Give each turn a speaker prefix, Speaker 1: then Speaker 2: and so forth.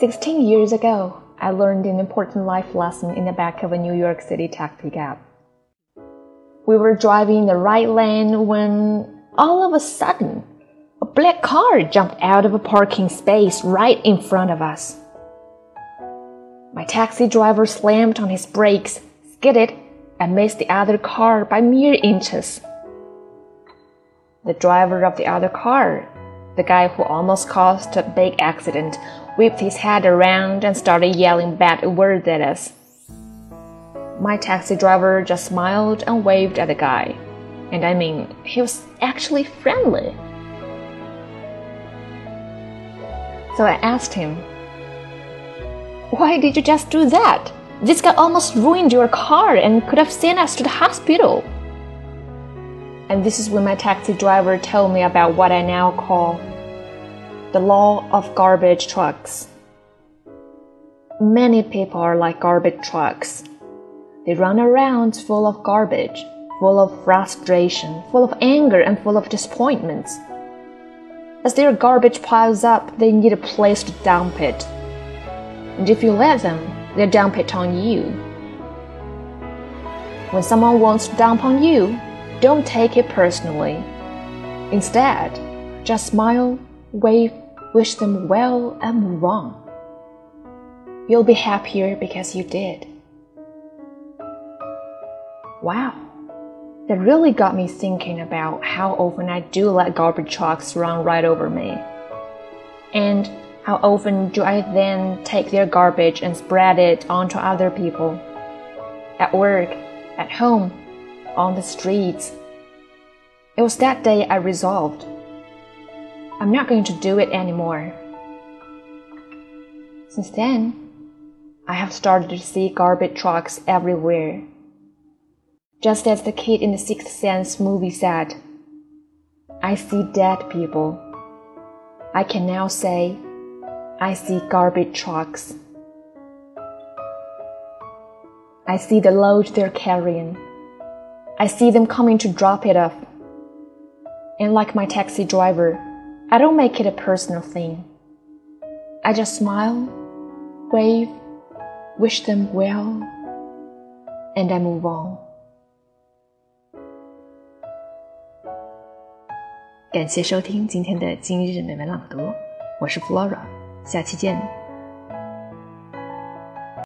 Speaker 1: Sixteen years ago, I learned an important life lesson in the back of a New York City taxi cab. We were driving in the right lane when all of a sudden, a black car jumped out of a parking space right in front of us. My taxi driver slammed on his brakes, skidded, and missed the other car by mere inches. The driver of the other car, the guy who almost caused a big accident, whipped his head around and started yelling bad words at us. My taxi driver just smiled and waved at the guy. And I mean, he was actually friendly. So I asked him, Why did you just do that? This guy almost ruined your car and could have sent us to the hospital. And this is when my taxi driver told me about what I now call the law of garbage trucks. Many people are like garbage trucks. They run around full of garbage, full of frustration, full of anger, and full of disappointments. As their garbage piles up, they need a place to dump it. And if you let them, they'll dump it on you. When someone wants to dump on you, don't take it personally. Instead, just smile, wave, wish them well, and move on. You'll be happier because you did. Wow, that really got me thinking about how often I do let garbage trucks run right over me. And how often do I then take their garbage and spread it onto other people? At work, at home, on the streets. It was that day I resolved. I'm not going to do it anymore. Since then, I have started to see garbage trucks everywhere just as the kid in the Sixth Sense movie said, I see dead people. I can now say, I see garbage trucks. I see the load they're carrying. I see them coming to drop it off. And like my taxi driver, I don't make it a personal thing. I just smile, wave, wish them well, and I move on. 感谢收听今天的今日美文朗读，我是 Flora，下期见。